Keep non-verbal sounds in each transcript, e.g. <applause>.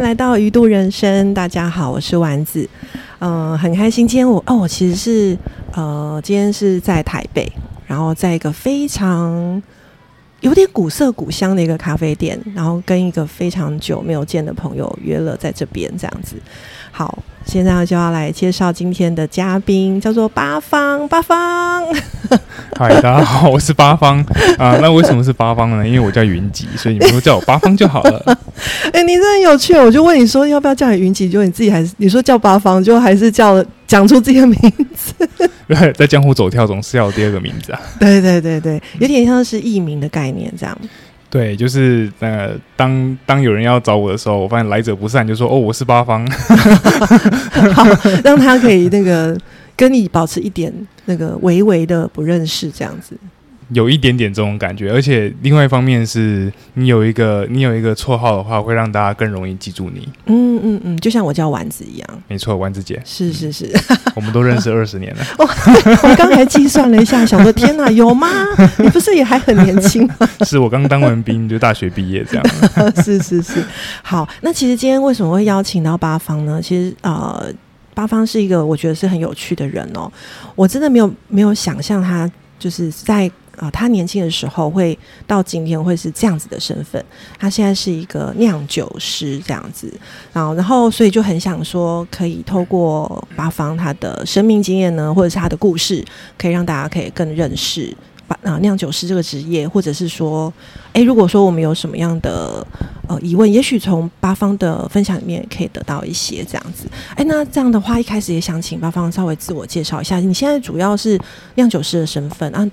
来到鱼度人生。大家好，我是丸子。嗯、很开心，今天我哦，我其实是呃，今天是在台北，然后在一个非常有点古色古香的一个咖啡店，然后跟一个非常久没有见的朋友约了在这边这样子。好，现在就要来介绍今天的嘉宾，叫做八方。八方，嗨，大家好，我是八方啊。那为什么是八方呢？因为我叫云集，所以你们都叫我八方就好了。<laughs> 哎、你真有趣。我就问你说要不要叫你云集，就你自己还是你说叫八方，就还是叫讲出自己的名字。<laughs> 对，在江湖走跳，总是要有第二个名字啊。对对对对，有点像是艺名的概念这样。对，就是呃，当当有人要找我的时候，我发现来者不善，就说哦，我是八方。<laughs> <laughs> 好，让他可以那个跟你保持一点那个微微的不认识这样子。有一点点这种感觉，而且另外一方面是你有一个你有一个绰号的话，会让大家更容易记住你。嗯嗯嗯，就像我叫丸子一样。没错，丸子姐，是是是，我们都认识二十年了。<laughs> 我刚才计算了一下，想说天哪，有吗？<laughs> 你不是也还很年轻吗？是我刚当完兵，就大学毕业这样。<laughs> 是是是，好，那其实今天为什么会邀请到八方呢？其实呃，八方是一个我觉得是很有趣的人哦，我真的没有没有想象他就是在。啊、他年轻的时候会到今天会是这样子的身份，他现在是一个酿酒师这样子，然后然后所以就很想说，可以透过八方他的生命经验呢，或者是他的故事，可以让大家可以更认识把啊酿酒师这个职业，或者是说，诶，如果说我们有什么样的呃疑问，也许从八方的分享里面可以得到一些这样子。诶，那这样的话，一开始也想请八方稍微自我介绍一下，你现在主要是酿酒师的身份啊，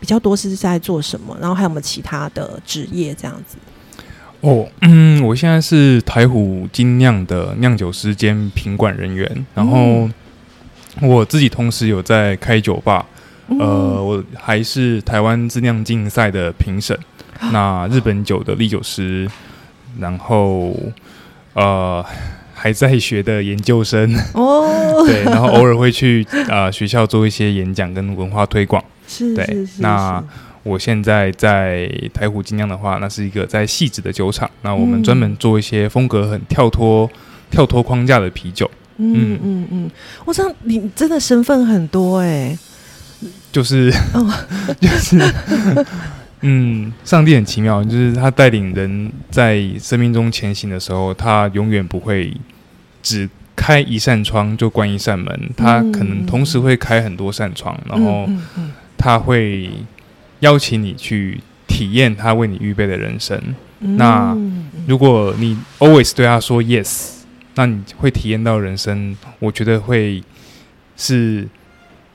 比较多是在做什么？然后还有没有其他的职业这样子？哦，嗯，我现在是台虎精酿的酿酒师兼品管人员，然后我自己同时有在开酒吧，嗯呃，我还是台湾自酿竞赛的评审，那日本酒的历酒师，然后呃还在学的研究生，哦，<laughs> 对，然后偶尔会去呃学校做一些演讲跟文化推广。对是是是，那我现在在台虎精酿的话，那是一个在细致的酒厂，那我们嗯专门做一些风格很跳脱、跳脱框架的啤酒，嗯嗯嗯，我知道你真的身份很多哎、就是、哦。<laughs> 就是。嗯，上帝很奇妙，就是他带领人在生命中前行的时候，他永远不会只开一扇窗就关一扇门，他可能同时会开很多扇窗，然后他会邀请你去体验他为你预备的人生。嗯那嗯如果你 always 对他说 yes，那你会体验到人生，我觉得会是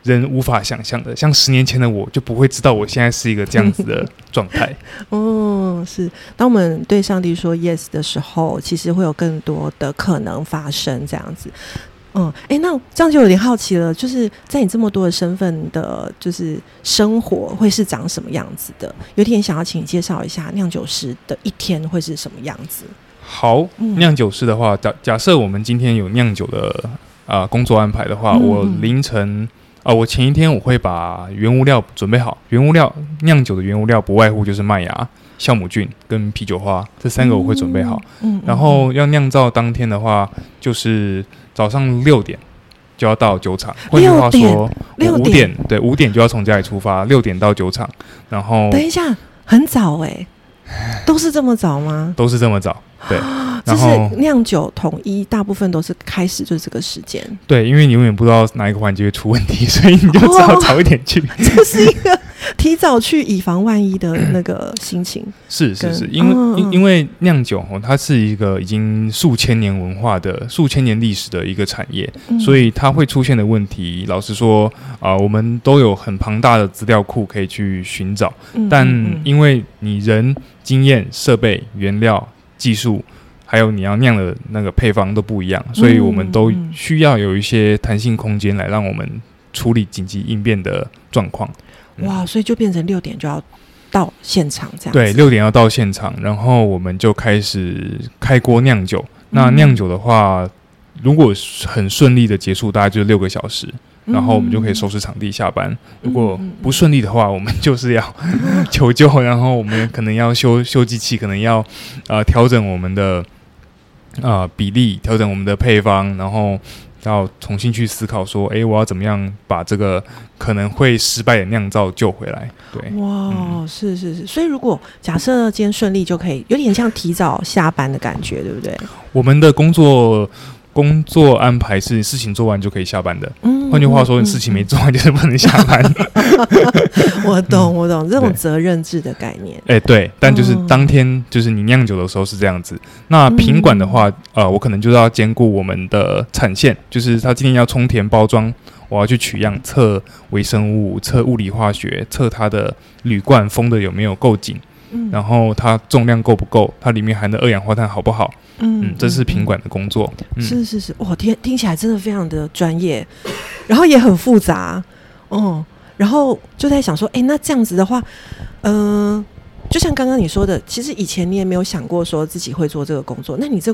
人无法想象的。像十年前的我，就不会知道我现在是一个这样子的状态。<laughs> 哦，是。当我们对上帝说 yes 的时候，其实会有更多的可能发生，这样子。嗯，哎，那这样就有点好奇了，就是在你这么多的身份的，就是生活会是长什么样子的？有点想要请你介绍一下酿酒师的一天会是什么样子。好，嗯酿酒师的话，假假设我们今天有酿酒的啊、呃工作安排的话，嗯我凌晨啊、我前一天我会把原物料准备好。原物料酿酒的原物料不外乎就是麦芽、酵母菌跟啤酒花这三个我会准备好。嗯，嗯然后要酿造当天的话，就是早上六点就要到酒厂。换句话说，六五点对五点就要从家里出发，六点到酒厂，然后等一下，很早哎、都是这么早吗？<sighs> 都是这么早。对就 <gasps> 然后是酿酒统一，大部分都是开始就是这个时间，对，因为你永远不知道哪一个环节会出问题，所以你就只好哦早一点去。<laughs> 这是一个提早去以防万一的 <clears throat> 那个心情。是是是，因为因因为酿酒哦，它是一个已经数千年文化的、数千年历史的一个产业，嗯所以它会出现的问题，老实说啊、我们都有很庞大的资料库可以去寻找。嗯但因为你人、经验、设备、原料、技术，还有你要酿的那个配方都不一样，所以我们都嗯需要有一些弹性空间来让我们处理紧急应变的状况。哇，所以就变成六点就要到现场这样。对，六点要到现场，然后我们就开始开锅酿酒。那嗯酿酒的话，如果很顺利的结束，大概就是六个小时，嗯，然后我们就可以收拾场地下班。如果不顺利的话，我们就是要 <laughs> <laughs> 求救，然后我们可能要修修机器，可能要呃调整我们的啊比例，调整我们的配方，然后要重新去思考说，诶，我要怎么样把这个可能会失败的酿造救回来？对，哇，是是是，所以如果假设今天顺利，就可以有点像提早下班的感觉，对不对？我们的工作工作安排是事情做完就可以下班的。嗯换句话说，嗯你事情没做完就是不能下班。<laughs> 我懂，我懂这种责任制的概念。哎、对，但就是哦当天就是你酿酒的时候是这样子。那嗯品管的话，呃，我可能就是要兼顾我们的产线，就是他今天要充填包装，我要去取样、测微生物、测物理化学、测它的铝罐封的有没有够紧，嗯然后它重量够不够，它里面含的二氧化碳好不好？嗯，这是品管的工作。嗯，是是是，哇，听听起来真的非常的专业，然后也很复杂，哦，然后就在想说，哎，那这样子的话，嗯、就像刚刚你说的，其实以前你也没有想过说自己会做这个工作，那你这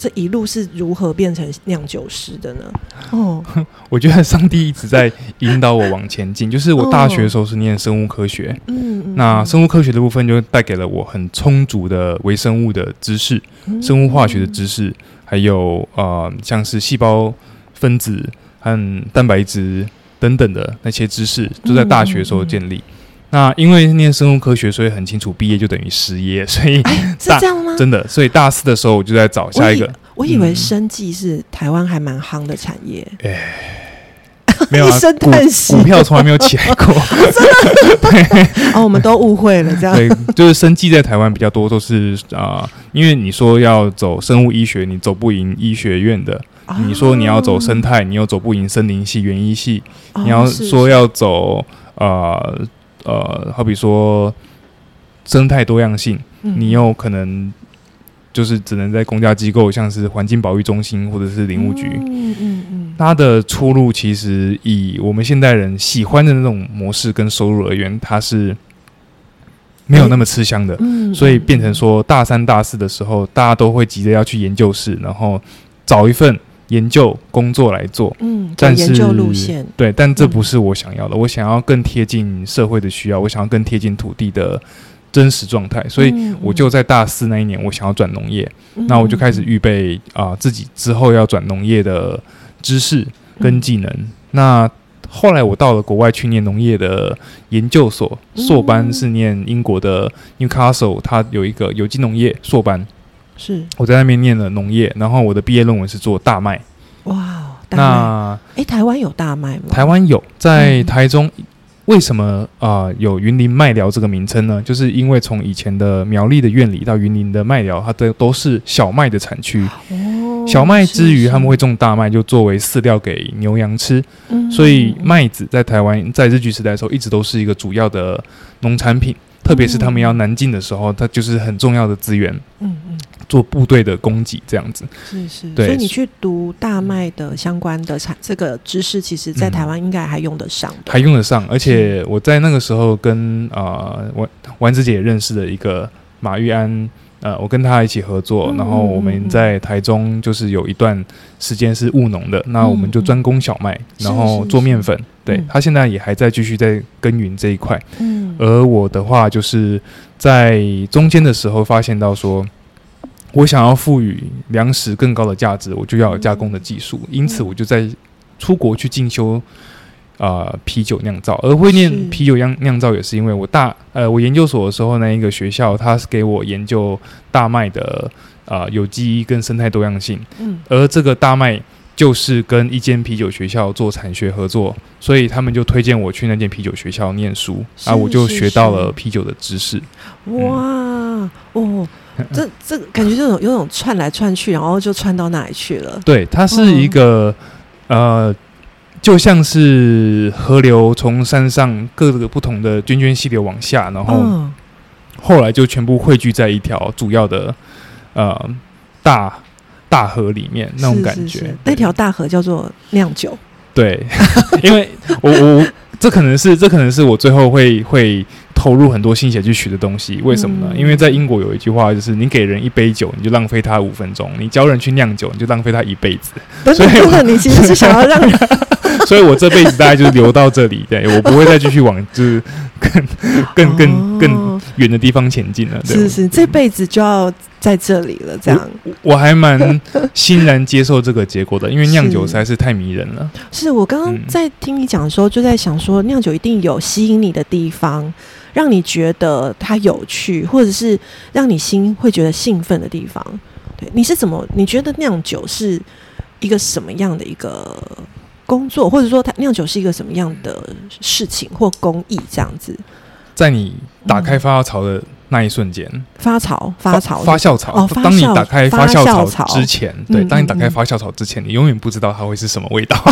这一路是如何变成酿酒师的呢？哦，<laughs> 我觉得上帝一直在引导我往前进。<laughs> 就是我大学的时候是念生物科学，嗯，嗯那生物科学的部分就带给了我很充足的微生物的知识。嗯生物化学的知识，还有呃，像是细胞分子和蛋白质等等的那些知识，都在大学的时候建立。那因为念生物科学，所以很清楚毕业就等于失业，所以哎，<laughs> 是这样吗？真的，所以大四的时候我就在找下一个，我以为嗯。生技是台湾还蛮夯的产业，<laughs> 没有啊，一声股叹息股票从来没有起来过。<laughs> 哦，我们都误会了，这样。对，就是生技在台湾比较多，都是啊、因为你说要走生物医学，你走不赢医学院的；你说你要走生态，你又走不赢森林系、园艺系。哦，你要说要走呃呃，好比说生态多样性，嗯你又可能就是只能在公家机构，像是环境保育中心或者是林务局。嗯嗯嗯，它的出路其实以我们现代人喜欢的那种模式跟收入而言，它是没有那么吃香的。嗯所以变成说，大三、大四的时候，大家都会急着要去研究室，然后找一份研究工作来做。嗯，但是研究路线，对，但这嗯不是我想要的。我想要更贴近社会的需要，我想要更贴近土地的真实状态。所以嗯我就在大四那一年，我想要转农业，那我就开始预备啊、自己之后要转农业的知识跟技能。那后来我到了国外去念农业的研究所，硕班是念英国的 Newcastle，它有一个有机农业硕班，是我在那边念了农业，然后我的毕业论文是做大麦。哇哦，大麦，那哎，台湾有大麦吗？台湾有在嗯台中，为什么啊、呃有云林麦寮这个名称呢？就是因为从以前的苗栗的院里到云林的麦寮，它都都是小麦的产区。哦，小麦之余，是他们会，种大麦，就作为饲料给牛羊吃。嗯所以麦子在台湾在日据时代的时候，一直都是一个主要的农产品。特别是他们要南进的时候，它就是很重要的资源，嗯嗯，做部队的供给这样子。是是，对所以你去读大麦的相关的产这个知识，其实在嗯。台湾应该还用得上的，还用得上，而且我在那个时候跟呃丸丸子姐也认识了一个马玉安，呃，我跟他一起合作，嗯然后我们在台中就是有一段时间是务农的，那我们就专攻小麦，是然后做面粉。对嗯。他现在也还在继续在耕耘这一块，嗯。而我的话就是在中间的时候发现到说。我想要赋予粮食更高的价值，我就要有加工的技术，因此我就在出国去进修呃啤酒酿造，而会念啤酒酿酿造也是因为我大呃我研究所的时候那一个学校，它是给我研究大麦的呃有机跟生态多样性，嗯。而这个大麦就是跟一间啤酒学校做产学合作，所以他们就推荐我去那间啤酒学校念书，啊，我就学到了啤酒的知识。哇哦，这这感觉就有有种串来串去，然后就串到那里去了。对，它是一个、呃，就像是河流从山上各个不同的涓涓细流往下，然后嗯，后来就全部汇聚在一条主要的呃大大河里面那种感觉。是那条大河叫做酿酒。对，<laughs> 因为我我我这可能是这可能是我最后会会投入很多心血去学的东西。为什么呢？嗯因为在英国有一句话，就是你给人一杯酒，你就浪费他五分钟；你教人去酿酒，你就浪费他一辈子。等等等等，你其实是想要让人 <laughs> 所以我这辈子大概就是留到这里，对我不会再继续往就是更更更更哦远的地方前进了。对是是，这辈子就要在这里了，这样我还蛮欣然接受这个结果的，因为酿酒实在是太迷人了。是我刚刚嗯在听你讲的时候，就在想说，酿酒一定有吸引你的地方，让你觉得它有趣，或者是让你心会觉得兴奋的地方。对，你是怎么？你觉得酿酒是一个什么样的一个工作，或者说它酿酒是一个什么样的事情或工艺？这样子在你打开发酵槽的那一瞬间，发潮发潮发酵槽，哦当你打开发酵槽之前，对，嗯当你打开发酵槽之前，你永远不知道它会是什么味道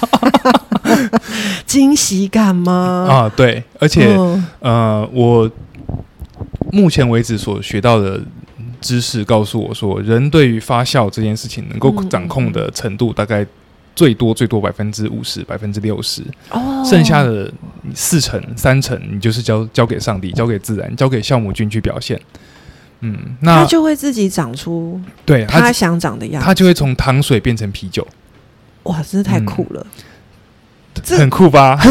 <laughs> <laughs> 惊喜感吗？啊！对，而且嗯呃，我目前为止所学到的知识告诉我说，人对于发酵这件事情能够嗯掌控的程度大概。最多最多百分之五十、百分之六十，哦剩下的四成、三成，你就是交交给上帝、交给自然、交给酵母菌去表现。嗯，那它就会自己长出对它它想长的样子。它就会从糖水变成啤酒，哇，真是太酷了！这很酷吧？<laughs>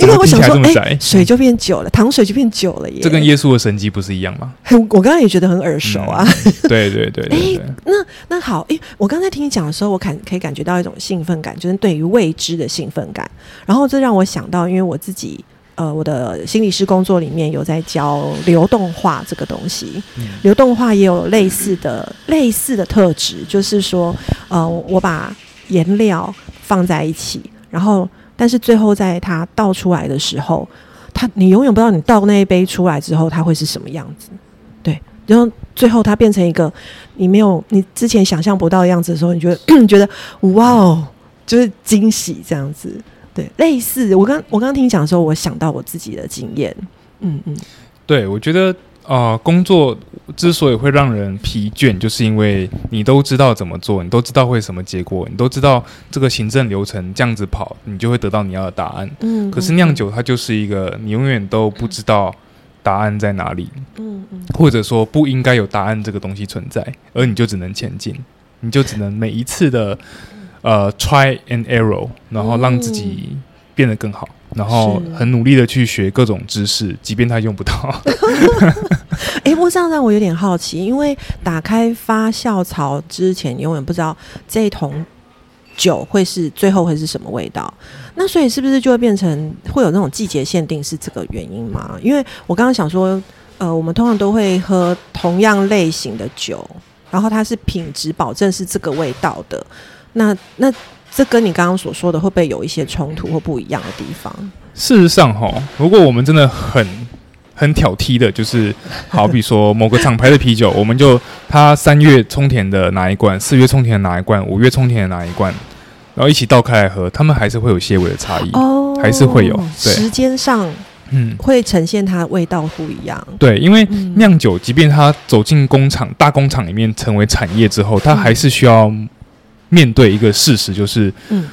因为我想说哎、窄水就变久了，糖水就变久了耶。这跟耶稣的神迹不是一样吗？很，我刚刚也觉得很耳熟啊。对对对 <laughs> 哎，那，那好，哎、我刚才听你讲的时候，我感可以感觉到一种兴奋感，就是对于未知的兴奋感。然后这让我想到，因为我自己呃，我的心理师工作里面有在教流动化这个东西，嗯流动化也有类似的类似的特质，就是说，呃，我把颜料放在一起，然后但是最后在它倒出来的时候，它你永远不知道你倒那一杯出来之后它会是什么样子，对，然后最后它变成一个你没有你之前想象不到的样子的时候，你觉得 <clears throat> 觉得哇哦，就是惊喜这样子，对，类似我刚我刚听讲的时候，我想到我自己的经验，嗯嗯，对我觉得呃，工作之所以会让人疲倦，就是因为你都知道怎么做，你都知道会什么结果，你都知道这个行政流程这样子跑，你就会得到你要的答案。嗯，可是酿酒它就是一个你永远都不知道答案在哪里，嗯，嗯。或者说不应该有答案这个东西存在，而你就只能前进，你就只能每一次的呃 try and error，然后让自己变得更好，然后很努力的去学各种知识，即便他用不到。<laughs> 哎，不过这样让我有点好奇，因为打开发酵槽之前，你永远不知道这一桶酒会是最后会是什么味道。那所以是不是就会变成会有那种季节限定？是这个原因吗？因为我刚刚想说，呃，我们通常都会喝同样类型的酒，然后它是品质保证是这个味道的。那那这跟你刚刚所说的会不会有一些冲突或不一样的地方？事实上，哈，如果我们真的很很挑剔的，就是 <laughs> 好比说某个厂牌的啤酒，我们就它三月冲甜的哪一罐，四月冲甜的哪一罐，五月冲甜的哪一罐，然后一起倒开来喝，他们还是会有些微的差异。哦，还是会有对时间上嗯，会呈现它味道不一样。对，因为嗯酿酒，即便它走进工厂、大工厂里面成为产业之后，它还是需要面对一个事实，就是嗯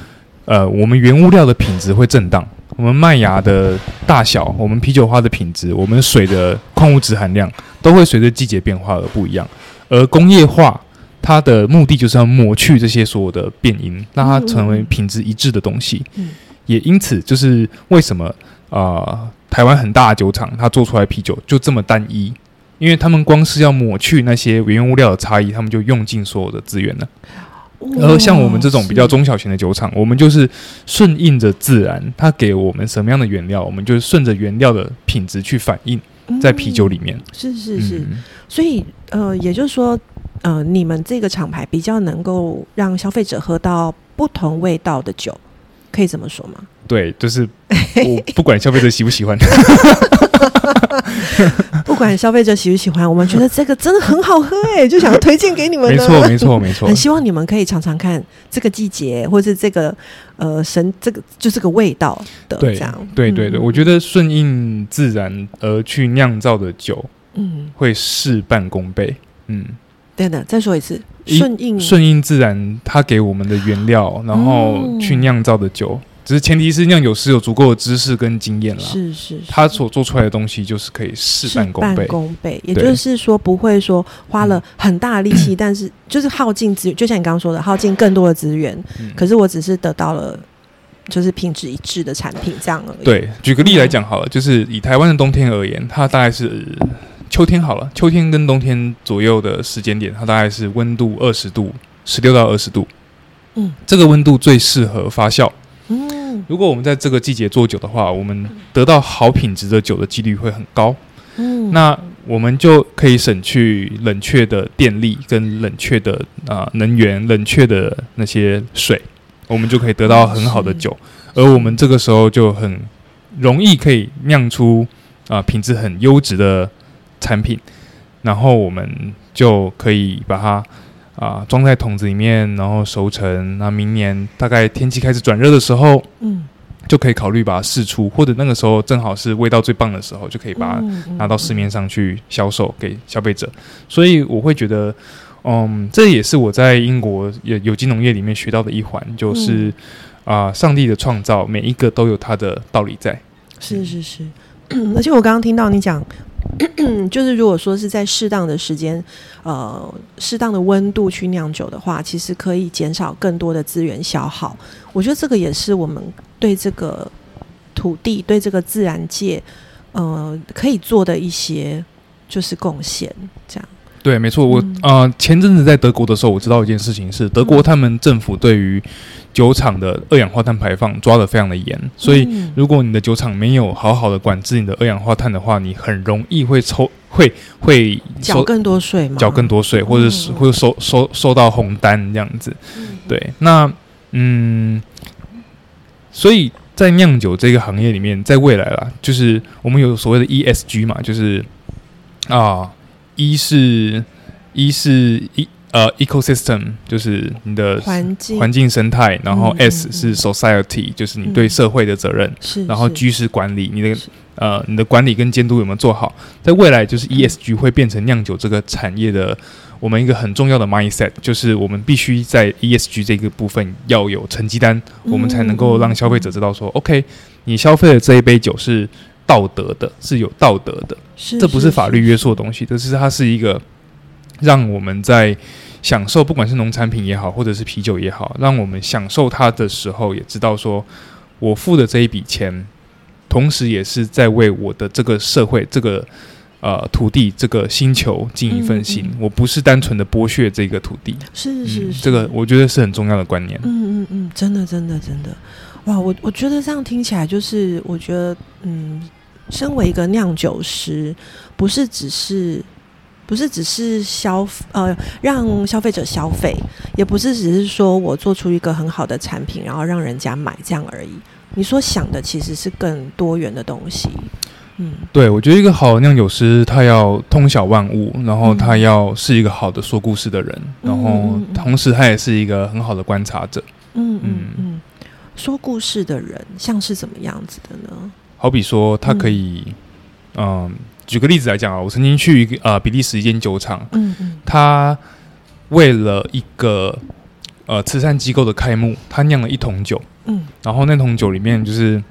呃，我们原物料的品质会震荡，我们麦芽的大小，我们啤酒花的品质，我们水的矿物质含量，都会随着季节变化而不一样。而工业化，它的目的就是要抹去这些所有的变因，让它成为品质一致的东西。嗯也因此，就是为什么呃，台湾很大的酒厂，它做出来啤酒就这么单一。因为他们光是要抹去那些原物料的差异，他们就用尽所有的资源了。而像我们这种比较中小型的酒厂，我们就是顺应着自然，它给我们什么样的原料，我们就是顺着原料的品质去反映在啤酒里面。嗯是是是，嗯所以呃，也就是说，呃，你们这个厂牌比较能够让消费者喝到不同味道的酒，可以这么说吗？对，就是我不管消费者喜不喜欢，<laughs> <laughs> 不管消费者喜不喜欢，我们觉得这个真的很好喝哎，<laughs> 就想要推荐给你们。没错，没错，没错很。希望你们可以尝尝看这个季节，或是这个呃神这个就这个味道的对这样。对对对，嗯我觉得顺应自然而去酿造的酒嗯，会事半功倍。嗯，等等，再说一次，顺应顺应自然，它给我们的原料，然后嗯去酿造的酒只是前提是酿酒师有足够的知识跟经验啦。是是，他所做出来的东西就是可以事半功倍。功倍，也就是说不会说花了很大的力气，但是就是耗尽资源，就像你刚刚说的，耗尽更多的资源。可是我只是得到了就是品质一致的产品，这样而已。对，举个例来讲好了，就是以台湾的冬天而言，它大概是秋天好了，秋天跟冬天左右的时间点，它大概是温度二十度，十六到二十度。嗯，这个温度最适合发酵。嗯，如果我们在这个季节做酒的话，我们得到好品质的酒的几率会很高。嗯，那我们就可以省去冷却的电力跟冷却的啊能源、冷却的那些水，我们就可以得到很好的酒。而我们这个时候就很容易可以酿出啊品质很优质的产品，然后我们就可以把它。啊，装在桶子里面，然后熟成。那明年大概天气开始转热的时候，嗯，就可以考虑把它试出，或者那个时候正好是味道最棒的时候，就可以把它拿到市面上去销售给消费者。所以我会觉得，嗯，这也是我在英国有有机农业里面学到的一环，就是啊，上帝的创造每一个都有它的道理在。是是是，<coughs> 而且我刚刚听到你讲。<clears throat> 就是如果说是在适当的时间，呃，适当的温度去酿酒的话，其实可以减少更多的资源消耗。我觉得这个也是我们对这个土地、对这个自然界，呃，可以做的一些就是贡献。这样对，没错。我呃，前阵子在德国的时候，我知道一件事情是，德国他们政府对于酒厂的二氧化碳排放抓的非常的严，所以如果你的酒厂没有好好的管制你的二氧化碳的话，你很容易会抽会会缴更多税嘛？缴更多税，或者是会收收收到红单这样子。对，那嗯，所以在酿酒这个行业里面，在未来啦，就是我们有所谓的 ESG 嘛，就是啊，一是一是一。呃，ecosystem 就是你的环境。环境生态，然后 S 是 society，就是你对社会的责任，是，然后 G 是管理，你的呃你的管理跟监督有没有做好？在未来，就是 ESG 会变成酿酒这个产业的我们一个很重要的 mindset，就是我们必须在 ESG 这个部分要有成绩单，我们才能够让消费者知道说，OK，你消费的这一杯酒是道德的，是有道德的，这不是法律约束的东西，这是它是一个让我们在享受不管是农产品也好，或者是啤酒也好，让我们享受它的时候，也知道说，我付的这一笔钱，同时也是在为我的这个社会、这个呃土地、这个星球尽一份心。我不是单纯的剥削这个土地，是是是，这个我觉得是很重要的观念。嗯嗯嗯，真的真的真的，哇！我我觉得这样听起来，就是我觉得，嗯，身为一个酿酒师，不是只是。不是只是消呃让消费者消费，也不是只是说我做出一个很好的产品，然后让人家买这样而已。你所想的其实是更多元的东西。嗯，对，我觉得一个好的酿酒师，他要通晓万物，然后他要是一个好的说故事的人，然后同时他也是一个很好的观察者。嗯嗯嗯，说故事的人像是怎么样子的呢？好比说，他可以嗯。举个例子来讲啊，我曾经去一个呃比利时一间酒厂，嗯嗯，他为了一个呃慈善机构的开幕，他酿了一桶酒，嗯，然后那桶酒里面就是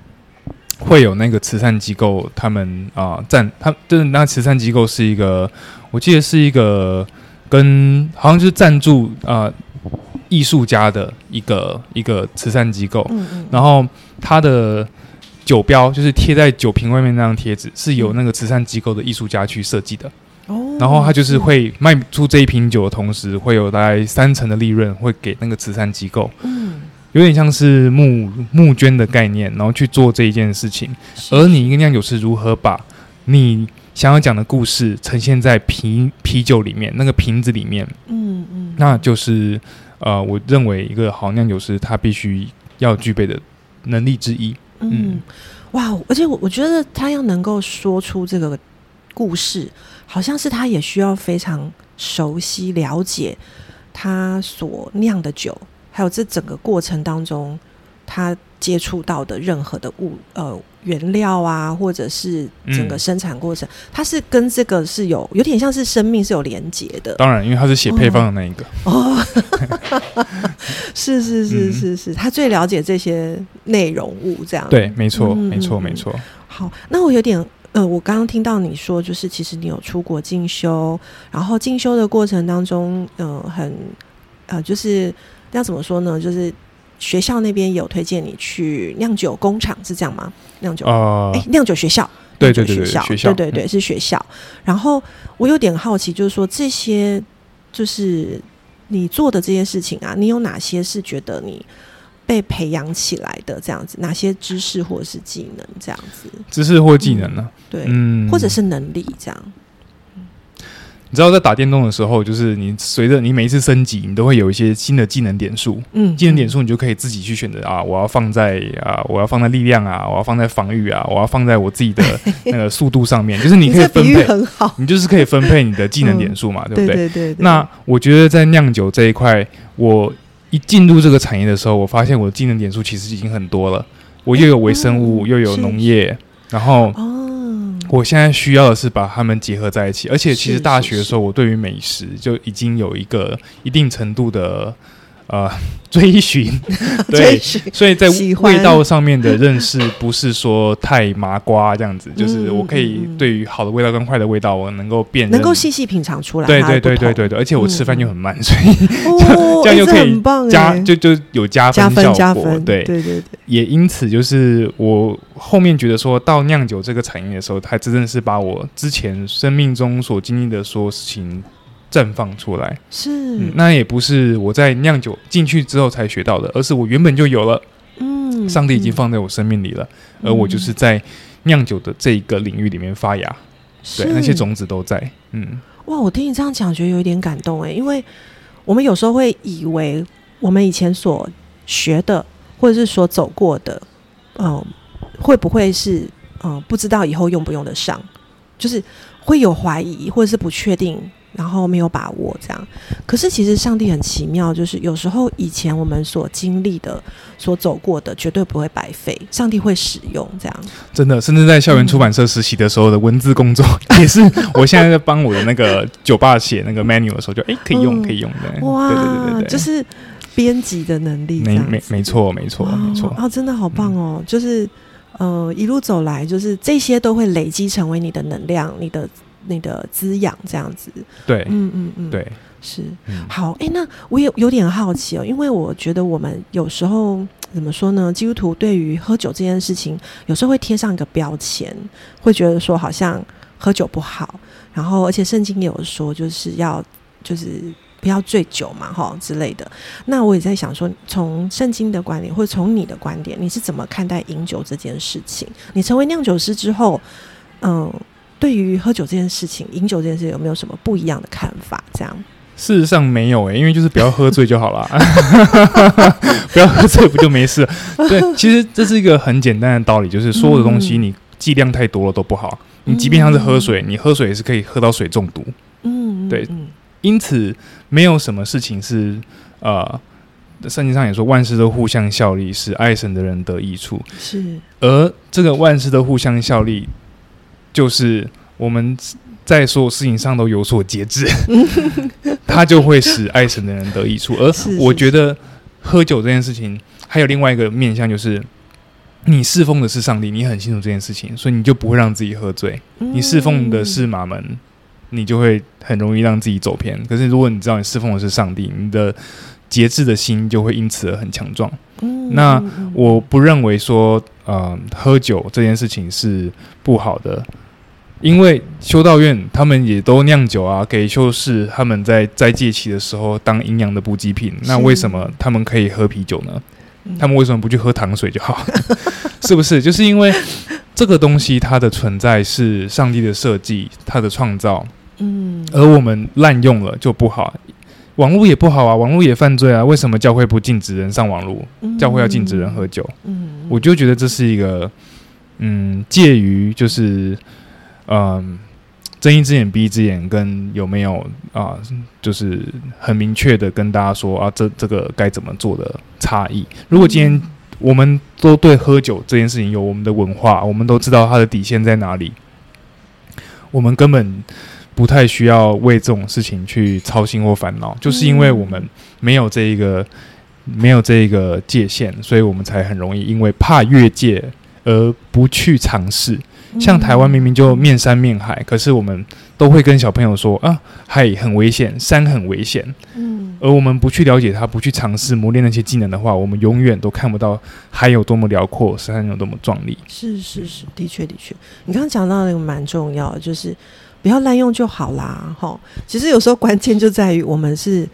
会有那个慈善机构他们啊赞，他就是那慈善机构是一个，我记得是一个跟好像就是赞助啊艺术家的一个一个慈善机构，嗯嗯，然后他的。酒标就是贴在酒瓶外面那张贴纸，是由那个慈善机构的艺术家去设计的。哦，然后他就是会卖出这一瓶酒的同时，会有大概三成的利润会给那个慈善机构。嗯，有点像是募募捐的概念，然后去做这一件事情。而你一个酿酒师如何把你想要讲的故事呈现在啤啤酒里面那个瓶子里面？嗯嗯，那就是呃，我认为一个好酿酒师他必须要具备的能力之一。嗯，哇！而且我我觉得他要能够说出这个故事，好像是他也需要非常熟悉、了解他所酿的酒，还有这整个过程当中他接触到的任何的物呃原料啊，或者是整个生产过程，它是跟这个是有有点像是生命是有连接的。当然，因为他是写配方的那一个。哦，是是是嗯是是，他最了解这些内容物，这样对，没错，嗯没错，嗯没错。好，那我有点呃，我刚刚听到你说，就是其实你有出国进修，然后进修的过程当中，呃，很呃，就是要怎么说呢？就是学校那边有推荐你去酿酒工厂，是这样吗？酿酒，呃哎、，酿酒学校，对对对对学校，对对对，嗯是学校。然后我有点好奇，就是说这些，就是你做的这些事情啊，你有哪些是觉得你被培养起来的？这样子，哪些知识或者是技能这样子？知识或技能呢？对，嗯，或者是能力这样。你知道，在打电动的时候，就是你随着你每一次升级，你都会有一些新的技能点数。嗯，技能点数你就可以自己去选择啊，我要放在啊，我要放在力量啊，我要放在防御啊，我要放在我自己的 <laughs> 那个速度上面，就是你可以分配，很好，你就是可以分配你的技能点数嘛，对不对对？对对对。那我觉得在酿酒这一块，我一进入这个产业的时候，我发现我的技能点数其实已经很多了。我又有微生物，嗯又有农业，然后哦，我现在需要的是把它们结合在一起。而且其实大学的时候，我对于美食就已经有一个一定程度的呃追寻，<laughs> 对所以在味道上面的认识，不是说太麻瓜这样子，就是嗯我可以对于好的味道跟坏的味道，我能够辨，能够细细品尝出来对对对对对对，而且我吃饭又很慢，所以哦，这样就可以加哎。就就有加加分分效果，加分，对，对对对，也因此就是我后面觉得说到酿酒这个产业的时候，它真的是把我之前生命中所经历的所有事情绽放出来。是。嗯，那也不是我在酿酒进去之后才学到的，而是我原本就有了，嗯上帝已经嗯放在我生命里了，而我就是在酿酒的这一个领域里面发芽，对，那些种子都在，嗯，哇，我听你这样讲，觉得有一点感动哎，因为我们有时候会以为我们以前所学的，或者是所走过的，嗯、会不会是嗯、呃不知道以后用不用得上，就是会有怀疑或者是不确定，然后没有把握这样。可是其实上帝很奇妙，就是有时候以前我们所经历的、所走过的，绝对不会白费，上帝会使用这样。真的，甚至在校园出版社实习的时候的文字工作，也是我现在在帮我的那个酒吧写那个 menu 的时候就，哎可以用，嗯可以用的，哇，对对对对对，就是编辑的能力这没没没错没错哇没错，哦，真的好棒哦！就是呃，一路走来，就是这些都会累积成为你的能量，你的你的滋养，这样子。对嗯嗯嗯，，对，是嗯好。诶，那我也有点好奇哦，因为我觉得我们有时候怎么说呢？基督徒对于喝酒这件事情，有时候会贴上一个标签，会觉得说好像喝酒不好，然后而且圣经也有说，就是要就是不要醉酒嘛，哈之类的。那我也在想说，从圣经的观点，或者从你的观点，你是怎么看待饮酒这件事情？你成为酿酒师之后，嗯，对于喝酒这件事情、饮酒这件事，有没有什么不一样的看法？这样，事实上没有诶、欸因为就是不要喝醉就好了，<laughs> 不要喝醉不就没事？对，其实这是一个很简单的道理，就是所有的东西嗯你剂量太多了都不好。你即便像是喝水，你喝水也是可以喝到水中毒。嗯，嗯对嗯因此，没有什么事情是呃，圣经上也说万事都互相效力，使爱神的人得益处。是，而这个万事都互相效力，就是我们在所有事情上都有所节制，<laughs> 它就会使爱神的人得益处。而我觉得喝酒这件事情还有另外一个面向，就是你侍奉的是上帝，你很清楚这件事情，所以你就不会让自己喝醉。你侍奉的是马门，你就会很容易让自己走偏。可是如果你知道你侍奉的是上帝，你的节制的心就会因此而很强壮。嗯，那嗯嗯我不认为说，呃，喝酒这件事情是不好的，因为修道院他们也都酿酒啊，给修士他们在斋戒期的时候当营养的补给品。那为什么他们可以喝啤酒呢？嗯他们为什么不去喝糖水就好？<laughs> 是不是？就是因为这个东西它的存在是上帝的设计，它的创造，嗯而我们滥用了就不好。网络也不好啊，网络也犯罪啊。为什么教会不禁止人上网络？教会要禁止人喝酒？嗯，嗯我就觉得这是一个，嗯，介于就是，嗯，睁一只眼闭一只眼，跟有没有啊、就是很明确的跟大家说啊，这这个该怎么做的差异。如果今天我们都对喝酒这件事情有我们的文化，我们都知道它的底线在哪里，我们根本不太需要为这种事情去操心或烦恼，就是因为我们没有这一个没有这一个界限，所以我们才很容易因为怕越界而不去尝试。像台湾明明就面山面海，可是我们都会跟小朋友说啊，海很危险，山很危险。嗯，而我们不去了解它，不去尝试磨练那些技能的话，我们永远都看不到海有多么辽阔，山有多么壮丽。是是是，的确的确，你刚刚讲到那个蛮重要，就是不要滥用就好啦。哈，其实有时候关键就在于我们是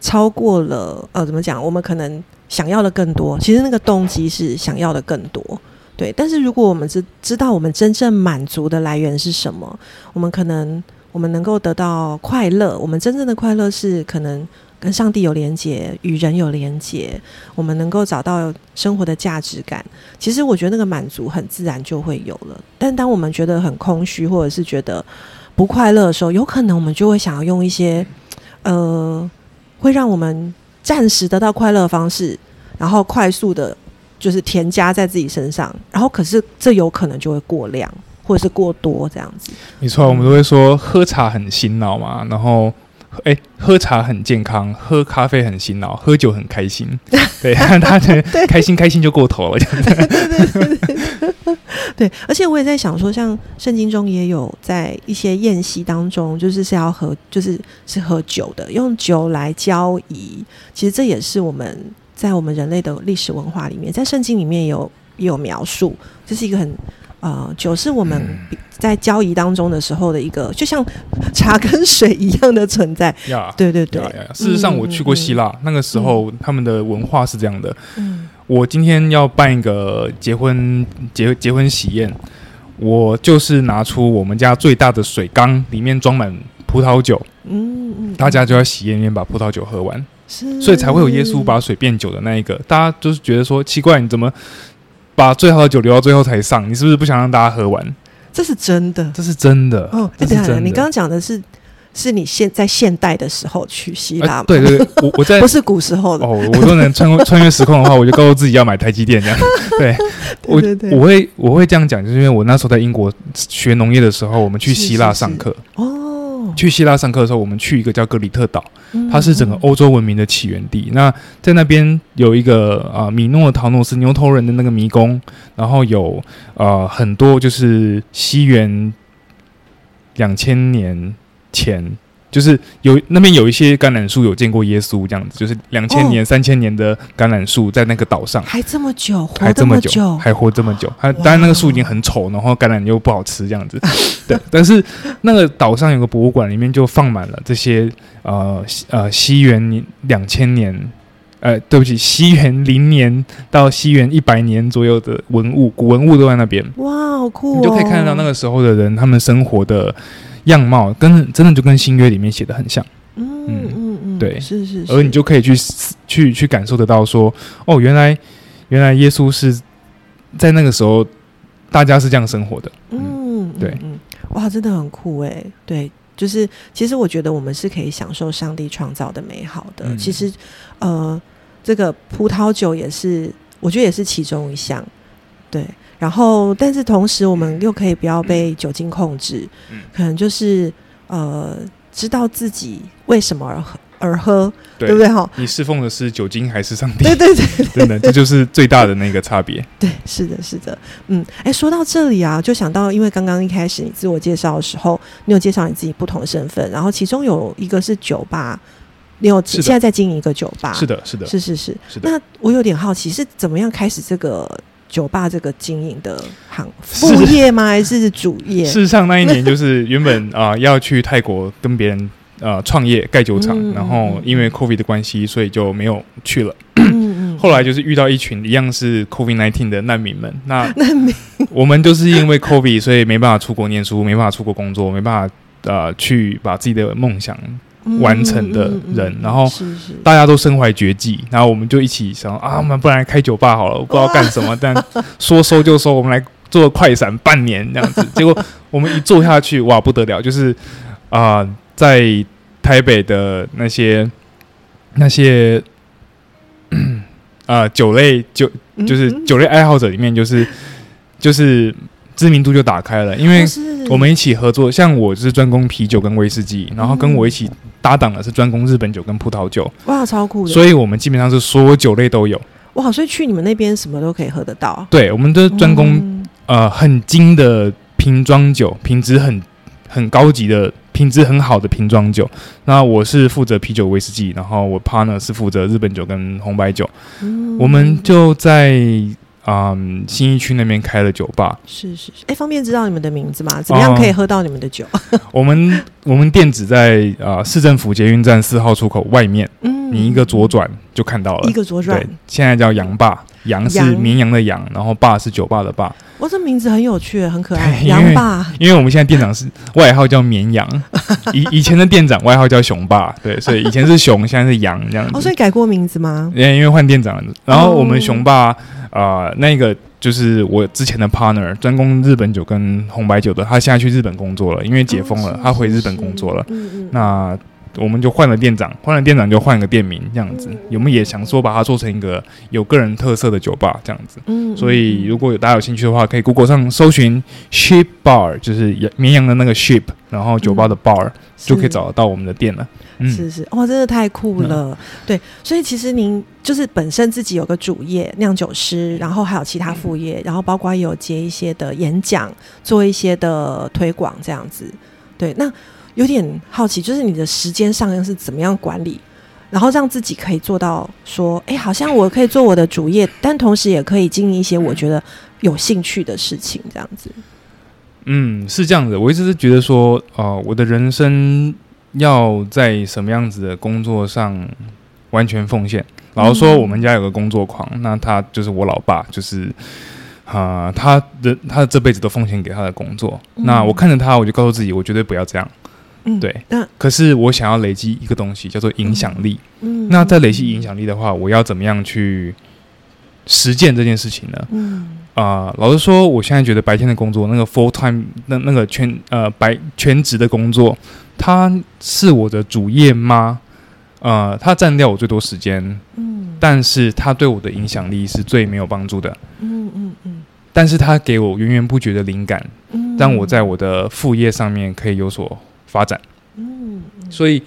超过了呃，怎么讲？我们可能想要的更多，其实那个动机是想要的更多。对，但是如果我们知知道我们真正满足的来源是什么，我们可能我们能够得到快乐。我们真正的快乐是可能跟上帝有连结，与人有连结，我们能够找到生活的价值感。其实我觉得那个满足很自然就会有了。但当我们觉得很空虚，或者是觉得不快乐的时候，有可能我们就会想要用一些呃，会让我们暂时得到快乐方式，然后快速的。就是添加在自己身上，然后可是这有可能就会过量或者是过多这样子。没错，我们都会说喝茶很醒脑嘛，然后哎，喝茶很健康，喝咖啡很醒脑，喝酒很开心。<laughs> 对，他开心开心就过头了。<laughs> 对对对对，而且我也在想说，像圣经中也有在一些宴席当中，就是是要喝，就是是喝酒的，用酒来交谊。其实这也是我们。在我们人类的历史文化里面，在圣经里面有也有描述，这是一个很呃酒是我们在交易当中的时候的一个，就像茶跟水一样的存在。呀，对对对。事实上，我去过希腊，那个时候他们的文化是这样的。嗯，我今天要办一个结婚结结婚喜宴，我就是拿出我们家最大的水缸，里面装满葡萄酒。嗯嗯，大家就要喜宴里面把葡萄酒喝完。所以才会有耶稣把水变酒的那一个，大家就是觉得说奇怪，你怎么把最好的酒留到最后才上？你是不是不想让大家喝完？这是真的，这是真的。哦，等下，你刚刚讲的是是你现在现代的时候去希腊？对对，我我在 <laughs> 不是古时候的哦，我都能穿穿越时空的话，我就告诉自己要买台积电这样。<laughs> 对，我我会我会这样讲，就是因为我那时候在英国学农业的时候，我们去希腊上课哦。去希腊上课的时候，我们去一个叫格里特岛，它是整个欧洲文明的起源地。那在那边有一个啊米诺陶诺斯牛头人的那个迷宫，然后有呃很多就是西元两千年前。就是有那边有一些橄榄树有见过耶稣这样子，就是两千年、三千年的橄榄树在那个岛上还这么久，还这么久，还活这么久。它当然那个树已经很丑，然后橄榄又不好吃这样子。<laughs> 对，但是那个岛上有个博物馆，里面就放满了这些呃呃西元两千年，呃对不起，西元零年到西元一百年左右的文物，古文物都在那边。哇，好酷！你就可以看得到那个时候的人，他们生活的。样貌跟真的就跟新约里面写的很像，嗯嗯嗯，对，是是，而你就可以去去去感受得到，说哦，原来原来耶稣是在那个时候大家是这样生活的，嗯，对，嗯，哇，真的很酷哎，对，就是其实我觉得我们是可以享受上帝创造的美好的，其实呃，这个葡萄酒也是，我觉得也是其中一项，对。然后，但是同时，我们又可以不要被酒精控制，可能就是呃，知道自己为什么而喝而喝，对不对？哈，你侍奉的是酒精还是上帝？对对对，真的，这就是最大的那个差别。<laughs> 对，是的，是的，嗯，哎，说到这里啊，就想到，因为刚刚一开始你自我介绍的时候，你有介绍你自己不同的身份，然后其中有一个是酒吧，你有现在在经营一个酒吧，是的，是的，是是是，是的。那我有点好奇，是怎么样开始这个？酒吧这个经营的行副业吗？还是主业？事实上，那一年就是原本啊要去泰国跟别人呃创业盖酒厂，然后因为 COVID 的关系，所以就没有去了。<laughs> 后来就是遇到一群一样是 COVID nineteen 的难民们。那 <laughs> 难民，我们就是因为 COVID，所以没办法出国念书，没办法出国工作，没办法呃去把自己的梦想。完成的人，然后大家都身怀绝技，然后我们就一起想啊，我们不然开酒吧好了，我不知道干什么，<laughs> 但说收就收，我们来做快闪半年这样子。<laughs> 结果我们一做下去，哇，不得了，就是啊，在台北的那些那些 <clears throat> 啊酒类酒，就是酒类爱好者里面，就是就是知名度就打开了，因为我们一起合作，像我是专攻啤酒跟威士忌，然后跟我一起搭档的是专攻日本酒跟葡萄酒，哇超酷的，所以我们基本上是所有酒类都有。哇，所以去你们那边什么都可以喝得到，对，我们的专攻、嗯呃很精的瓶装酒，品质很很高级的。品质很好的瓶装酒，那我是负责啤酒、威士忌，然后我 partner 是负责日本酒跟红白酒。嗯我们就在嗯新一区那边开了酒吧，是是是，哎，方便知道你们的名字吗？怎么样可以喝到你们的酒？我们我们店址在啊、市政府捷运站四号出口外面，嗯你一个左转就看到了。一个左转对，，现在叫杨坝，羊是绵羊的羊，然后爸是酒吧的爸。哇，这名字很有趣，很可爱，羊爸，因为我们现在店长是外号叫绵羊，<laughs> 以以前的店长外号叫熊爸，对，所以以前是熊，现在是羊这样子哦，所以改过名字吗？因为因为换店长了，然后我们哦熊爸啊、呃那个就是我之前的 partner，专攻日本酒跟红白酒的，他现在去日本工作了，因为解封了，他回日本工作了。嗯嗯，那我们就换了店长，换了店长就换个店名，这样子嗯。我们也想说把它做成一个有个人特色的酒吧，这样子。嗯所以如果有大家有兴趣的话，可以 Google 上搜寻 Sheep Bar，就是绵羊的那个 sheep，然后酒吧的 bar、就可以找得到我们的店了。嗯，是是，哇，真的太酷了。对，所以其实您就是本身自己有个主业酿酒师，然后还有其他副业，然后包括也有接一些的演讲，做一些的推广这样子。对，那有点好奇，就是你的时间上是怎么样管理？然后让自己可以做到说，哎，好像我可以做我的主业，但同时也可以经营一些我觉得有兴趣的事情，这样子。嗯，是这样子。我一直是觉得说，呃，我的人生要在什么样子的工作上完全奉献。老实说，嗯我们家有个工作狂，那他就是我老爸，就是啊、呃他的他这辈子都奉献给他的工作。嗯那我看着他，我就告诉自己，我绝对不要这样。嗯，对。那可是我想要累积一个东西，叫做影响力。嗯，那在累积影响力的话，我要怎么样去实践这件事情呢？嗯啊、老实说，我现在觉得白天的工作，那个 full time 那那个全呃白全职的工作，它是我的主业吗？呃，它占掉我最多时间，嗯但是它对我的影响力是最没有帮助的。嗯嗯嗯但是它给我源源不绝的灵感，嗯，让我在我的副业上面可以有所发展。嗯嗯。所以，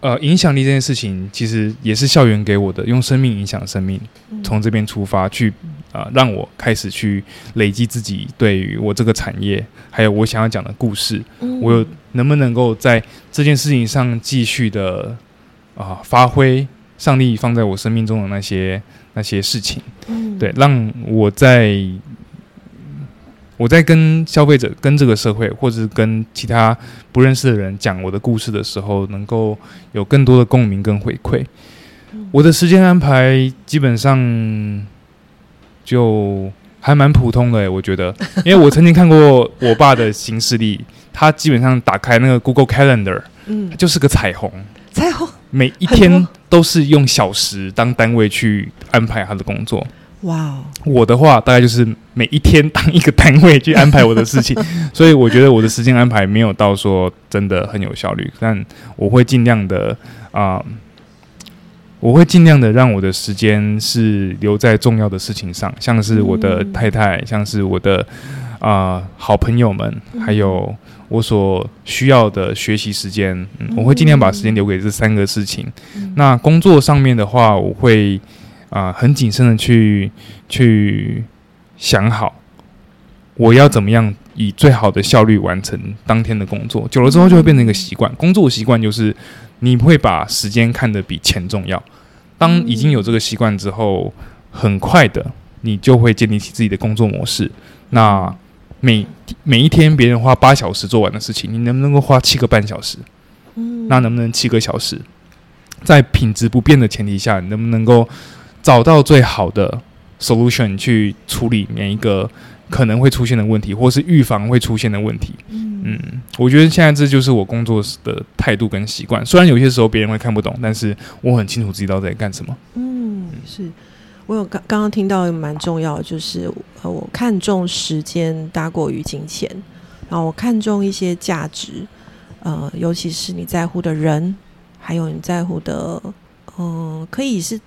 呃，影响力这件事情其实也是校园给我的，用生命影响生命。嗯。从这边出发去啊、呃让我开始去累积自己对于我这个产业，还有我想要讲的故事，嗯。我有能不能够在这件事情上继续的啊、发挥上帝放在我生命中的那些那些事情，嗯。对，让我在我在跟消费者、跟这个社会，或者是跟其他不认识的人讲我的故事的时候，能够有更多的共鸣跟回馈。嗯。我的时间安排基本上就还蛮普通的、欸，我觉得，因为我曾经看过我爸的行事历，他基本上打开那个 Google Calendar，嗯。它就是个彩虹，彩虹。每一天都是用小时当单位去安排他的工作。哇哦，我的话，大概就是每一天当一个单位去安排我的事情，<laughs> 所以我觉得我的时间安排没有到说真的很有效率，但我会尽量的啊、我会尽量的让我的时间是留在重要的事情上，像是我的嗯太太，像是我的啊、好朋友们，还有我所需要的学习时间，嗯，我会尽量把时间留给这三个事情。嗯。那工作上面的话，我会啊、很谨慎的去去想好，我要怎么样以最好的效率完成当天的工作。久了之后就会变成一个习惯，工作习惯就是你会把时间看得比钱重要。当已经有这个习惯之后，很快的你就会建立起自己的工作模式。那每每一天别人花八小时做完的事情，你能不能够花七个半小时？嗯那能不能七个小时？在品质不变的前提下，你能不能够找到最好的 solution 去处理每一个可能会出现的问题，或是预防会出现的问题？嗯嗯，我觉得现在这就是我工作的态度跟习惯。虽然有些时候别人会看不懂，但是我很清楚自己到底在干什么。嗯，是我有刚刚刚听到蛮重要的，就是呃，我看重时间大过于金钱，然后我看重一些价值，呃，尤其是你在乎的人，还有你在乎的，嗯、可以是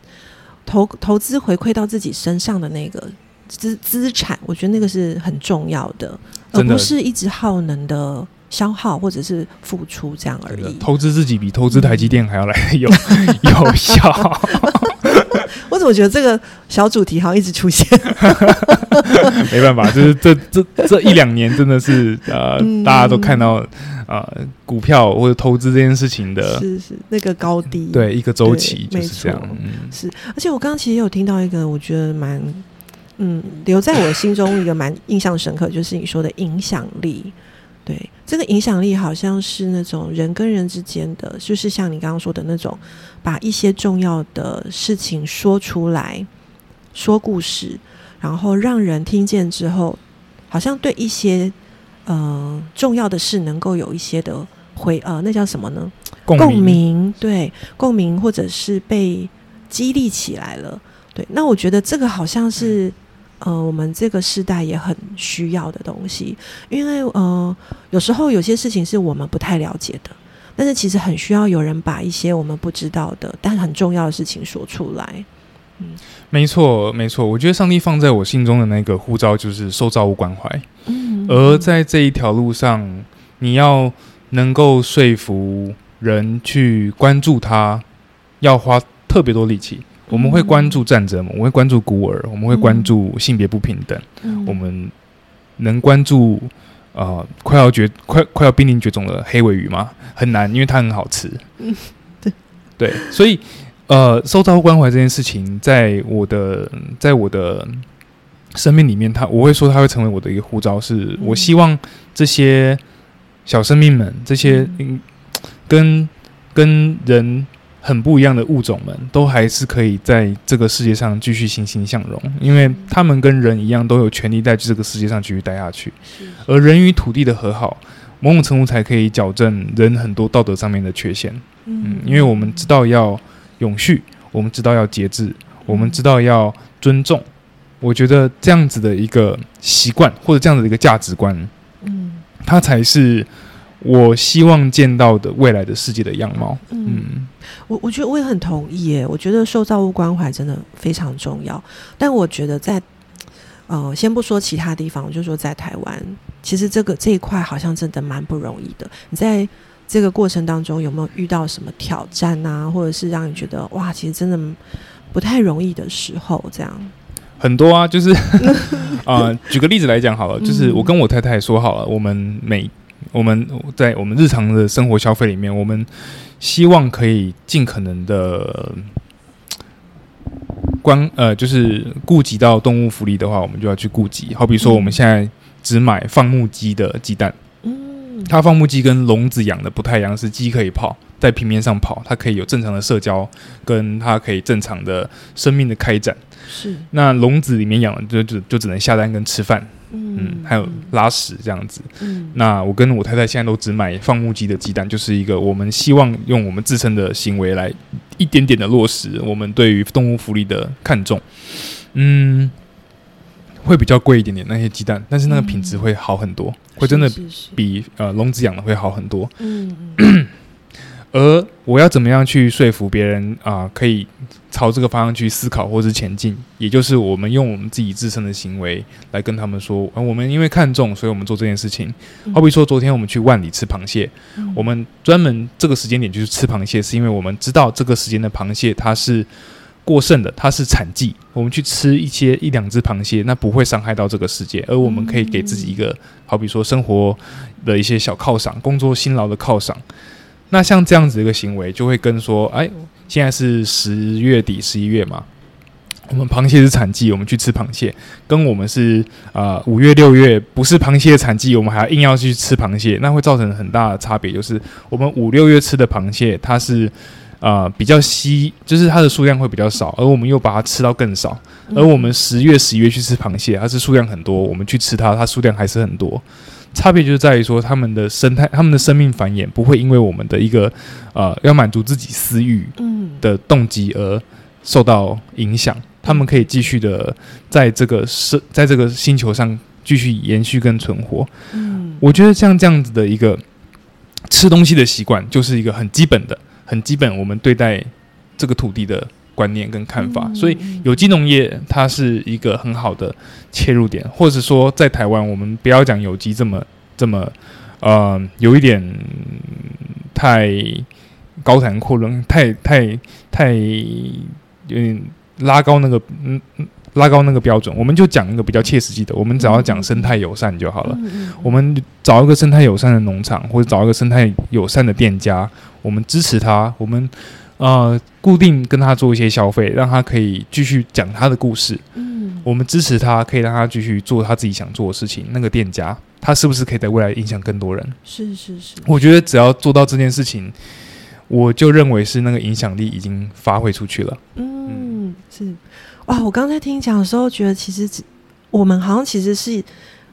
投投资回馈到自己身上的那个资资产，我觉得那个是很重要的，而不是一直耗能的消耗或者是付出这样而已。投资自己比投资台积电还要来得有 <laughs> 有效。我觉得这个小主题好像一直出现？<laughs> 没办法，就是这这这一两年真的是呃，嗯大家都看到呃股票或者投资这件事情的是是那个高低，对一个周期就是这样。嗯，是，而且我刚刚其实有听到一个，我觉得蛮嗯留在我心中一个蛮印象深刻，就是你说的影响力。对，这个影响力好像是那种人跟人之间的，就是像你刚刚说的那种，把一些重要的事情说出来，说故事，然后让人听见之后，好像对一些呃重要的事能够有一些的回呃，那叫什么呢？共共鸣鸣，对，共鸣或者是被激励起来了。对，那我觉得这个好像是呃，我们这个时代也很需要的东西，因为呃，有时候有些事情是我们不太了解的，但是其实很需要有人把一些我们不知道的但很重要的事情说出来。嗯没错没错。我觉得上帝放在我心中的那个护照就是受造物关怀，嗯而在这一条路上，你要能够说服人去关注他，要花特别多力气。我们会关注战争，我们会关注孤儿，我们会关注性别不平等，嗯我们能关注呃快要绝快快要濒临绝种的黑尾鱼吗？很难，因为它很好吃。嗯对对，所以呃，受造物关怀这件事情，在我的在我的生命里面，它我会说它会成为我的一个护照，是我希望这些小生命们，这些嗯跟跟人很不一样的物种们，都还是可以在这个世界上继续欣欣向荣，因为他们跟人一样，都有权利在这个世界上继续待下去。而人与土地的和好，某种程度才可以矫正人很多道德上面的缺陷。嗯，因为我们知道要永续，我们知道要节制，我们知道要尊重。我觉得这样子的一个习惯，或者这样子的一个价值观，嗯它才是我希望见到的未来的世界的样貌。嗯嗯，我我觉得我也很同意耶，我觉得受造物关怀真的非常重要。但我觉得在呃，先不说其他地方，我就说在台湾，其实这个这一块好像真的蛮不容易的。你在这个过程当中有没有遇到什么挑战啊，或者是让你觉得哇，其实真的不太容易的时候？这样，很多啊，就是 <laughs> 呃，举个例子来讲好了，就是嗯我跟我太太说好了，我们每我们在我们日常的生活消费里面，我们希望可以尽可能的关呃，就是顾及到动物福利的话，我们就要去顾及。好比说，我们现在只买放牧鸡的鸡蛋，嗯。它放牧鸡跟笼子养的不太一样，是鸡可以跑在平面上跑，它可以有正常的社交，跟它可以正常的生命的开展。是，那笼子里面养的就就就只能下蛋跟吃饭，嗯，嗯还有拉屎这样子。嗯那我跟我太太现在都只买放牧鸡的鸡蛋，就是一个我们希望用我们自身的行为来一点点的落实我们对于动物福利的看重。嗯，会比较贵一点点那些鸡蛋，但是那个品质会好很多，会真的比呃笼子养的会好很多。嗯嗯 <clears throat> 而我要怎么样去说服别人啊、可以朝这个方向去思考或是前进，也就是我们用我们自己自身的行为来跟他们说，啊、我们因为看重，所以我们做这件事情。嗯好比说，昨天我们去万里吃螃蟹，嗯我们专门这个时间点就是吃螃蟹，是因为我们知道这个时间的螃蟹它是过剩的，它是产季，我们去吃一些一两只螃蟹，那不会伤害到这个世界，而我们可以给自己一个，好比说生活的一些小犒赏，工作辛劳的犒赏。那像这样子一个行为，就会跟说，哎，现在是十月底、十一月嘛，我们螃蟹是产季，我们去吃螃蟹，跟我们是呃五月、六月不是螃蟹的产季，我们还要硬要去吃螃蟹，那会造成很大的差别，就是我们五六月吃的螃蟹，它是呃比较稀，就是它的数量会比较少，而我们又把它吃到更少，嗯而我们十月、十一月去吃螃蟹，它是数量很多，我们去吃它，它数量还是很多。差别就是在于说，他们的生态、他们的生命繁衍不会因为我们的一个呃要满足自己私欲嗯的动机而受到影响，他们可以继续的在这个生在这个星球上继续延续跟存活。嗯我觉得像这样子的一个吃东西的习惯，就是一个很基本的、很基本我们对待这个土地的观念跟看法，嗯所以有机农业它是一个很好的切入点，或者说在台湾，我们不要讲有机这么这么呃有一点太高谈阔论，太太太有点拉高那个嗯。嗯拉高那个标准，我们就讲一个比较切实际的，我们只要讲生态友善就好了。嗯嗯我们找一个生态友善的农场，或者找一个生态友善的店家，我们支持他，我们呃固定跟他做一些消费，让他可以继续讲他的故事。嗯我们支持他，可以让他继续做他自己想做的事情。那个店家，他是不是可以在未来影响更多人？是是是，我觉得只要做到这件事情，我就认为是那个影响力已经发挥出去了。嗯，是哇！我刚才听你讲的时候，觉得其实我们好像其实是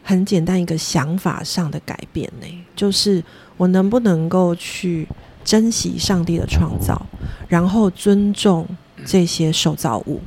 很简单一个想法上的改变呢，就是我能不能够去珍惜上帝的创造，然后尊重这些受造物。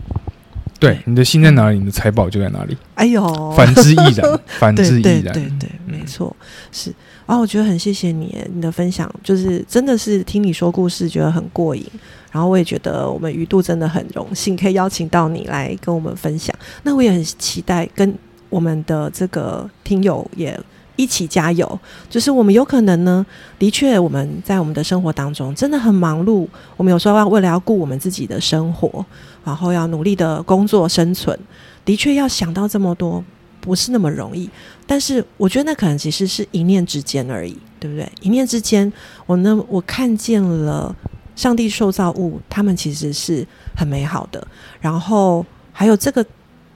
对，你的心在哪里，你的财宝就在哪里。哎呦，反之亦然，<laughs> 反之对对亦然。对对，嗯没错，是啊，我觉得很谢谢你，你的分享，就是真的是听你说故事，觉得很过瘾。然后我也觉得我们鱼度真的很荣幸，可以邀请到你来跟我们分享。那我也很期待跟我们的这个听友也一起加油。就是我们有可能呢，的确我们在我们的生活当中真的很忙碌，我们有时候要为了要顾我们自己的生活，然后要努力的工作生存，的确要想到这么多，不是那么容易。但是我觉得那可能其实是一念之间而已，对不对？一念之间，我呢，我看见了上帝受造物，他们其实是很美好的。然后还有这个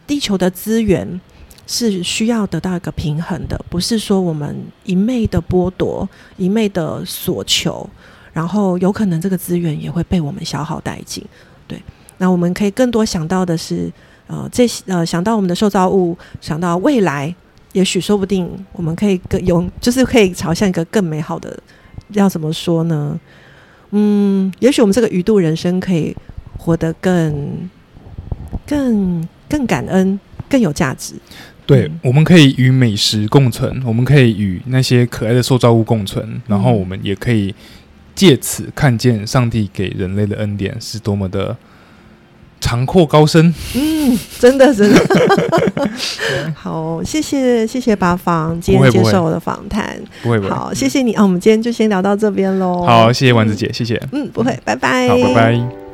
地球的资源是需要得到一个平衡的，不是说我们一昧的剥夺、一昧的所求，然后有可能这个资源也会被我们消耗殆尽。对，那我们可以更多想到的是，呃，这些呃，想到我们的受造物，想到未来。也许说不定，我们可以更有，就是可以朝向一个更美好的，要怎么说呢？嗯，也许我们这个鱼度人生可以活得更、更、更感恩，更有价值。对嗯，我们可以与美食共存，我们可以与那些可爱的受造物共存，然后我们也可以借此看见上帝给人类的恩典是多么的长阔高深。嗯，真的真的。<laughs> 好，谢谢谢谢八方今天接受我的访谈。不会不会，好，谢谢你啊，我们今天就先聊到这边喽。好，谢谢丸子姐，谢谢，嗯，不会，拜拜。好，拜拜。